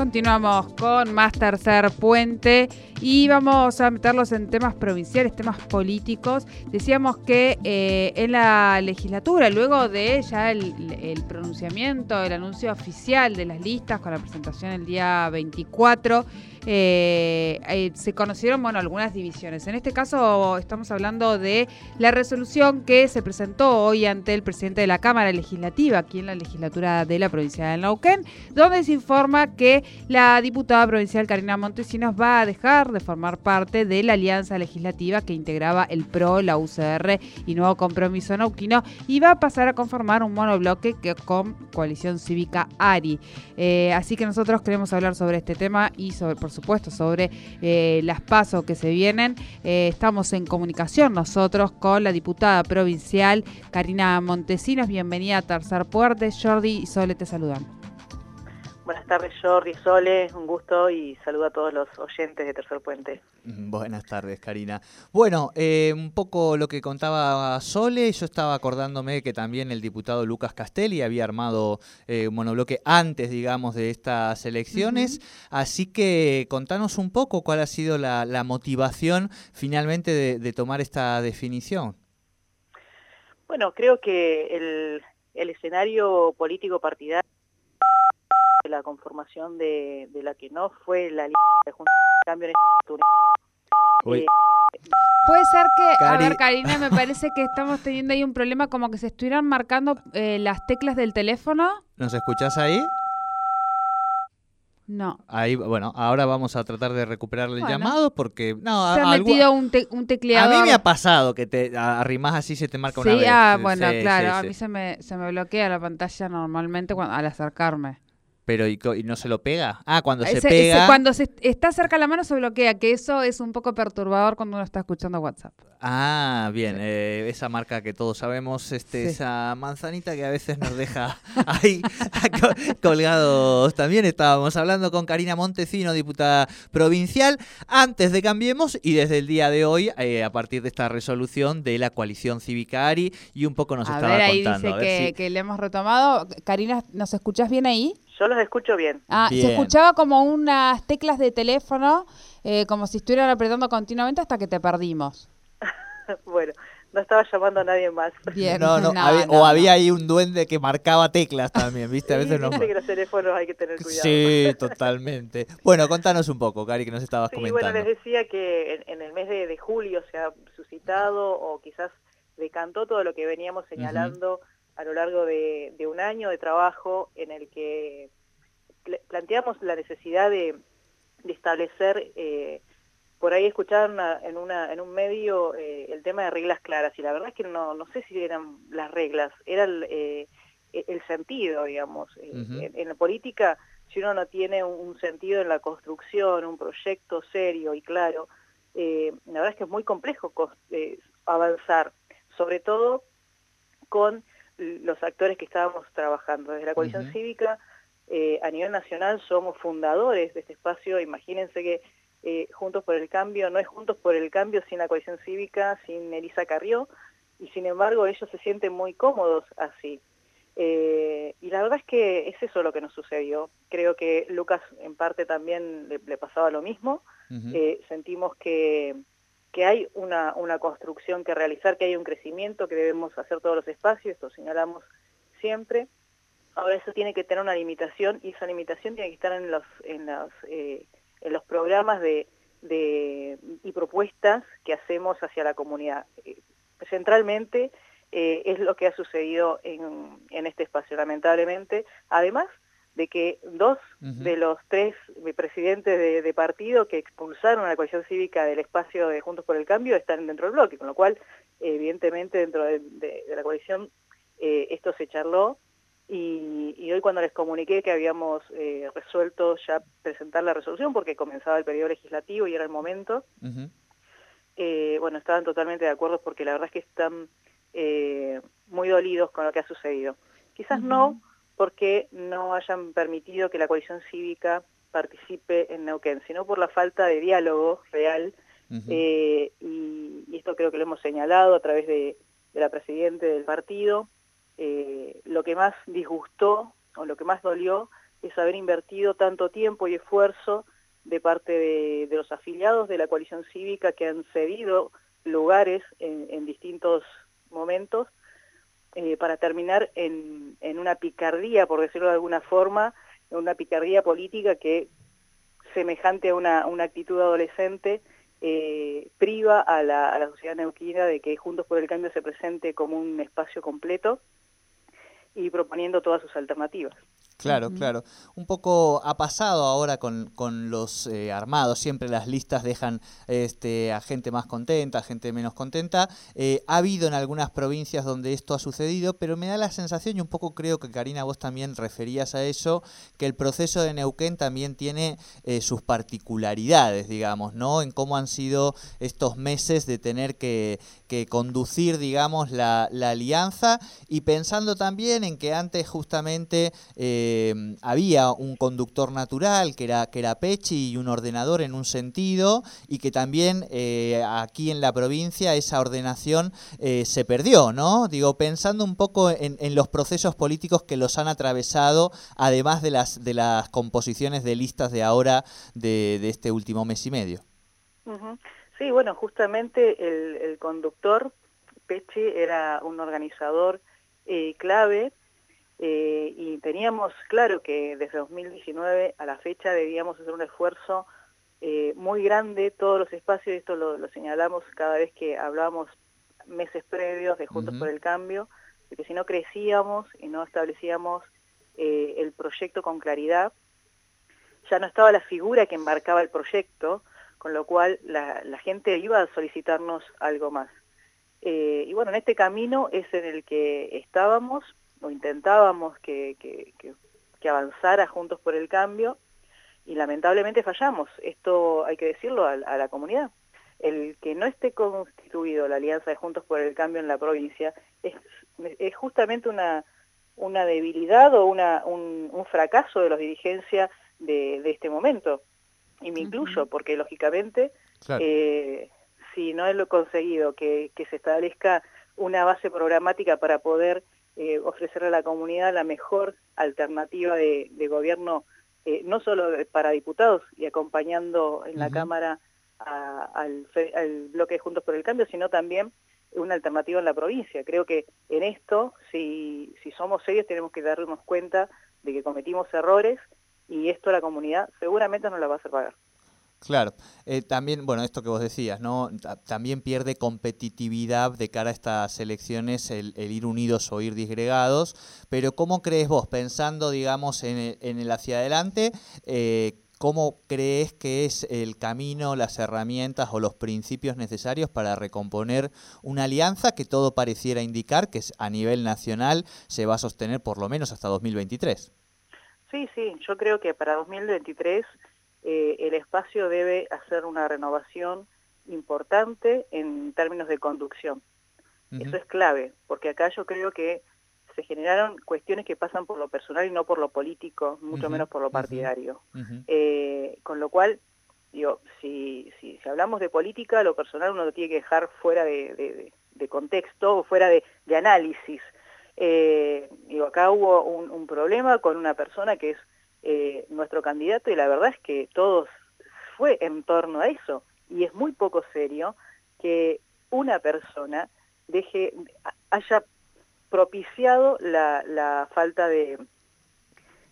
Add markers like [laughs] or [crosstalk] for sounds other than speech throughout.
Continuamos con más tercer puente y vamos a meterlos en temas provinciales, temas políticos. Decíamos que eh, en la legislatura, luego de ya el, pronunciamiento, el anuncio oficial de las listas con la presentación el día 24, eh, eh, se conocieron bueno, algunas divisiones. En este caso estamos hablando de la resolución que se presentó hoy ante el presidente de la Cámara Legislativa, aquí en la legislatura de la provincia de Neuquén, donde se informa que la diputada provincial Karina Montesinos va a dejar de formar parte de la alianza legislativa que integraba el PRO, la UCR y Nuevo Compromiso Nauquino y va a pasar a conformar un monobloque que, con Coalición Cívica ARI. Eh, así que nosotros queremos hablar sobre este tema y sobre, por supuesto, sobre eh, las pasos que se vienen. Eh, estamos en comunicación nosotros con la diputada provincial Karina Montesinos. Bienvenida a Tercer Puerte. Jordi y Sole te saludan. Buenas tardes Jordi, Sole, un gusto y saludo a todos los oyentes de Tercer Puente. Mm, buenas tardes Karina. Bueno, eh, un poco lo que contaba Sole, yo estaba acordándome que también el diputado Lucas Castelli había armado eh, un monobloque antes, digamos, de estas elecciones, así que contanos un poco cuál ha sido la, motivación finalmente de, tomar esta definición. Bueno, creo que el, el escenario político partidario la conformación de, la que no fue la lista de Junta de Cambio en eh, Puede ser que, a ver, Karina, me parece que estamos teniendo ahí un problema como que se estuvieran marcando eh, las teclas del teléfono. ¿Nos escuchás ahí? No. Ahí, bueno, ahora vamos a tratar de recuperar el llamado porque... No, se ha metido un, te, un, tecleador. A mí me ha pasado que te arrimás así se te marca una vez. Ah, bueno, claro, a mí se me, se me bloquea la pantalla normalmente cuando, al acercarme. Pero ¿y, no se lo pega? Ah, cuando se pega. cuando se está cerca la mano se bloquea, que eso es un poco perturbador cuando uno está escuchando WhatsApp. Ah, bien, eh, esa marca que todos sabemos, este, esa manzanita que a veces nos deja [laughs] ahí [laughs] colgados. También estábamos hablando con Karina Montesino, diputada provincial, antes de Cambiemos y desde el día de hoy, eh, a partir de esta resolución de la coalición cívica ARI, y un poco nos a estaba ver, ahí Dice que, que le hemos retomado. Karina, ¿nos escuchás bien ahí? Yo los escucho bien. Ah, se escuchaba como unas teclas de teléfono, eh, como si estuvieran apretando continuamente hasta que te perdimos. [laughs] bueno, no estaba llamando a nadie más. Bien, no, no, [laughs] o había ahí un duende que marcaba teclas también, ¿viste? A veces no. que los teléfonos hay que tener cuidado. Sí, totalmente. [laughs] Bueno, contanos un poco, Cari, que nos estabas comentando. bueno, les decía que en, el mes de, julio se ha suscitado o quizás decantó todo lo que veníamos señalando a lo largo de, un año de trabajo en el que planteamos la necesidad de, establecer, eh, por ahí escucharon en, una, en un medio eh, el tema de reglas claras, y la verdad es que no, no sé si eran las reglas, era el, eh, el sentido, digamos. en, la política, si uno no tiene un, sentido en la construcción, un proyecto serio y claro, la verdad es que es muy complejo avanzar, sobre todo con los actores que estábamos trabajando. Desde la coalición cívica, eh, a nivel nacional somos fundadores de este espacio. Imagínense que eh, Juntos por el Cambio no es Juntos por el Cambio sin la coalición cívica, sin Elisa Carrió, y sin embargo ellos se sienten muy cómodos así. Eh, y la verdad es que es eso lo que nos sucedió. Creo que Lucas en parte también le, pasaba lo mismo. sentimos que que hay una, una construcción que realizar, que hay un crecimiento, que debemos hacer todos los espacios, esto señalamos siempre. Ahora eso tiene que tener una limitación y esa limitación tiene que estar en los, en los, eh, en los programas de, de, y propuestas que hacemos hacia la comunidad. Eh, centralmente eh, es lo que ha sucedido en, en este espacio, lamentablemente. Además, de que dos de los tres presidentes de, partido que expulsaron a la coalición cívica del espacio de Juntos por el Cambio están dentro del bloque, con lo cual, evidentemente, dentro de, la coalición eh, esto se charló. Y, hoy cuando les comuniqué que habíamos eh, resuelto ya presentar la resolución porque comenzaba el periodo legislativo y era el momento, eh, bueno, estaban totalmente de acuerdo porque la verdad es que están muy dolidos con lo que ha sucedido. Quizás no porque no hayan permitido que la coalición cívica participe en Neuquén, sino por la falta de diálogo real, eh, y, esto creo que lo hemos señalado a través de, la presidenta del partido, eh, lo que más disgustó o lo que más dolió es haber invertido tanto tiempo y esfuerzo de parte de, los afiliados de la coalición cívica que han cedido lugares en, distintos momentos eh, para terminar en, una picardía, por decirlo de alguna forma, una picardía política que, semejante a una, actitud adolescente, eh, priva a la sociedad neuquina de que Juntos por el Cambio se presente como un espacio completo y proponiendo todas sus alternativas. Claro, claro. Un poco ha pasado ahora con, los eh, armados, siempre las listas dejan este, a gente más contenta, a gente menos contenta. Eh, ha habido en algunas provincias donde esto ha sucedido, pero me da la sensación, y un poco creo que Karina vos también referías a eso, que el proceso de Neuquén también tiene eh, sus particularidades, digamos, ¿no? En cómo han sido estos meses de tener que, conducir, digamos, la, la, alianza y pensando también en que antes justamente... Eh, había un conductor natural que era, que era Pechi y un ordenador en un sentido y que también eh, aquí en la provincia esa ordenación eh, se perdió, ¿no? Digo, pensando un poco en, los procesos políticos que los han atravesado, además de las, de las composiciones de listas de ahora de, este último mes y medio. Sí, bueno, justamente el, conductor, Pechi, era un organizador clave eh, y teníamos claro que desde 2019 a la fecha debíamos hacer un esfuerzo eh, muy grande, todos los espacios, esto lo, señalamos cada vez que hablábamos meses previos de Juntos por el Cambio, de que si no crecíamos y no establecíamos eh, el proyecto con claridad, ya no estaba la figura que embarcaba el proyecto, con lo cual la, la gente iba a solicitarnos algo más. y bueno, en este camino es en el que estábamos, o intentábamos que, que, avanzara Juntos por el Cambio y lamentablemente fallamos. Esto hay que decirlo a, la comunidad. El que no esté constituido la Alianza de Juntos por el Cambio en la provincia es, es justamente una, una debilidad o una, un, fracaso de los dirigencias de, de, este momento. Y me incluyo, porque lógicamente, eh, si no he conseguido que, que se establezca una base programática para poder eh, ofrecerle a la comunidad la mejor alternativa de, gobierno, eh, no solo para diputados y acompañando en la Cámara al, bloque de Juntos por el Cambio, sino también una alternativa en la provincia. Creo que en esto, si, si somos serios, tenemos que darnos cuenta de que cometimos errores y esto la comunidad seguramente nos la va a hacer pagar. Claro, eh, también, bueno, esto que vos decías, ¿no? También pierde competitividad de cara a estas elecciones el, ir unidos o ir disgregados, pero ¿cómo crees vos, pensando, digamos, en el, hacia adelante, eh, cómo crees que es el camino, las herramientas o los principios necesarios para recomponer una alianza que todo pareciera indicar que a nivel nacional se va a sostener por lo menos hasta 2023? Sí, sí, yo creo que para 2023 eh, el espacio debe hacer una renovación importante en términos de conducción. Eso es clave, porque acá yo creo que se generaron cuestiones que pasan por lo personal y no por lo político, mucho menos por lo partidario. Eh, con lo cual, digo, si, si, hablamos de política, lo personal uno lo tiene que dejar fuera de, contexto o fuera de, análisis. Eh, digo, acá hubo un problema con una persona que es eh, nuestro candidato y la verdad es que todos fue en torno a eso y es muy poco serio que una persona deje haya propiciado la, la falta de,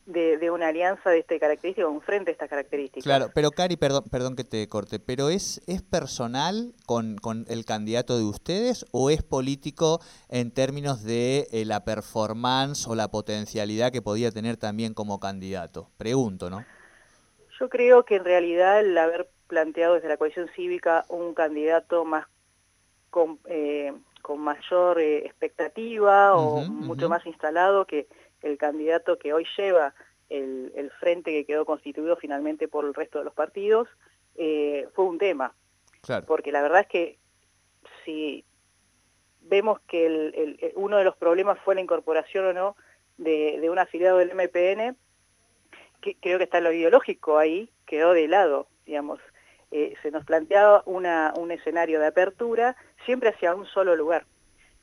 de, una alianza de este característica, un frente de estas características. Claro, pero Cari, perdón, perdón que te corte, pero ¿es, es personal con, con el candidato de ustedes o es político en términos de eh, la performance o la potencialidad que podía tener también como candidato? Pregunto, ¿no? Yo creo que en realidad el haber planteado desde la coalición cívica un candidato más con, eh, con mayor eh, expectativa o mucho más instalado que el candidato que hoy lleva el, frente que quedó constituido finalmente por el resto de los partidos, eh, fue un tema. Porque la verdad es que si vemos que el, uno de los problemas fue la incorporación o no de, un afiliado del MPN, que creo que está lo ideológico ahí, quedó de lado, digamos. Eh, se nos planteaba una, un escenario de apertura siempre hacia un solo lugar.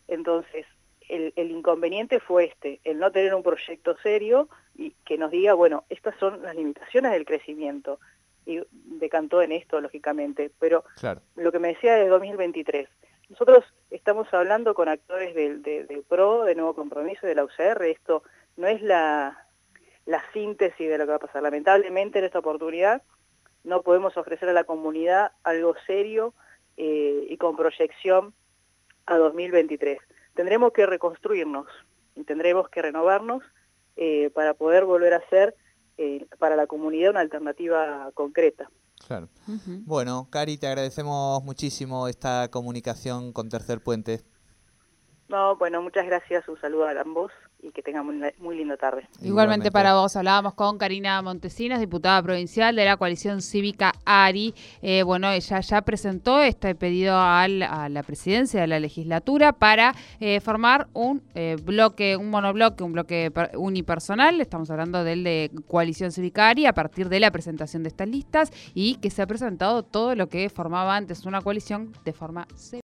Entonces, el, inconveniente fue este, el no tener un proyecto serio y que nos diga, bueno, estas son las limitaciones del crecimiento. Y decantó en esto, lógicamente. Pero lo que me decía de 2023, nosotros estamos hablando con actores del, PRO, de Nuevo Compromiso, de la UCR, esto no es la, la síntesis de lo que va a pasar. Lamentablemente en esta oportunidad no podemos ofrecer a la comunidad algo serio eh, y con proyección a 2023. Tendremos que reconstruirnos y tendremos que renovarnos eh, para poder volver a ser eh, para la comunidad una alternativa concreta. Claro. Bueno, Cari, te agradecemos muchísimo esta comunicación con Tercer Puente. No, bueno, muchas gracias, un saludo a ambos y que tengan muy, muy linda tarde. Igualmente, para vos, hablábamos con Karina Montesinos, diputada provincial de la coalición cívica ARI. Eh, bueno, ella ya presentó este pedido a la presidencia de la legislatura para eh, formar un eh, bloque, un monobloque, un bloque unipersonal. Estamos hablando del de coalición cívica ARI a partir de la presentación de estas listas y que se ha presentado todo lo que formaba antes una coalición de forma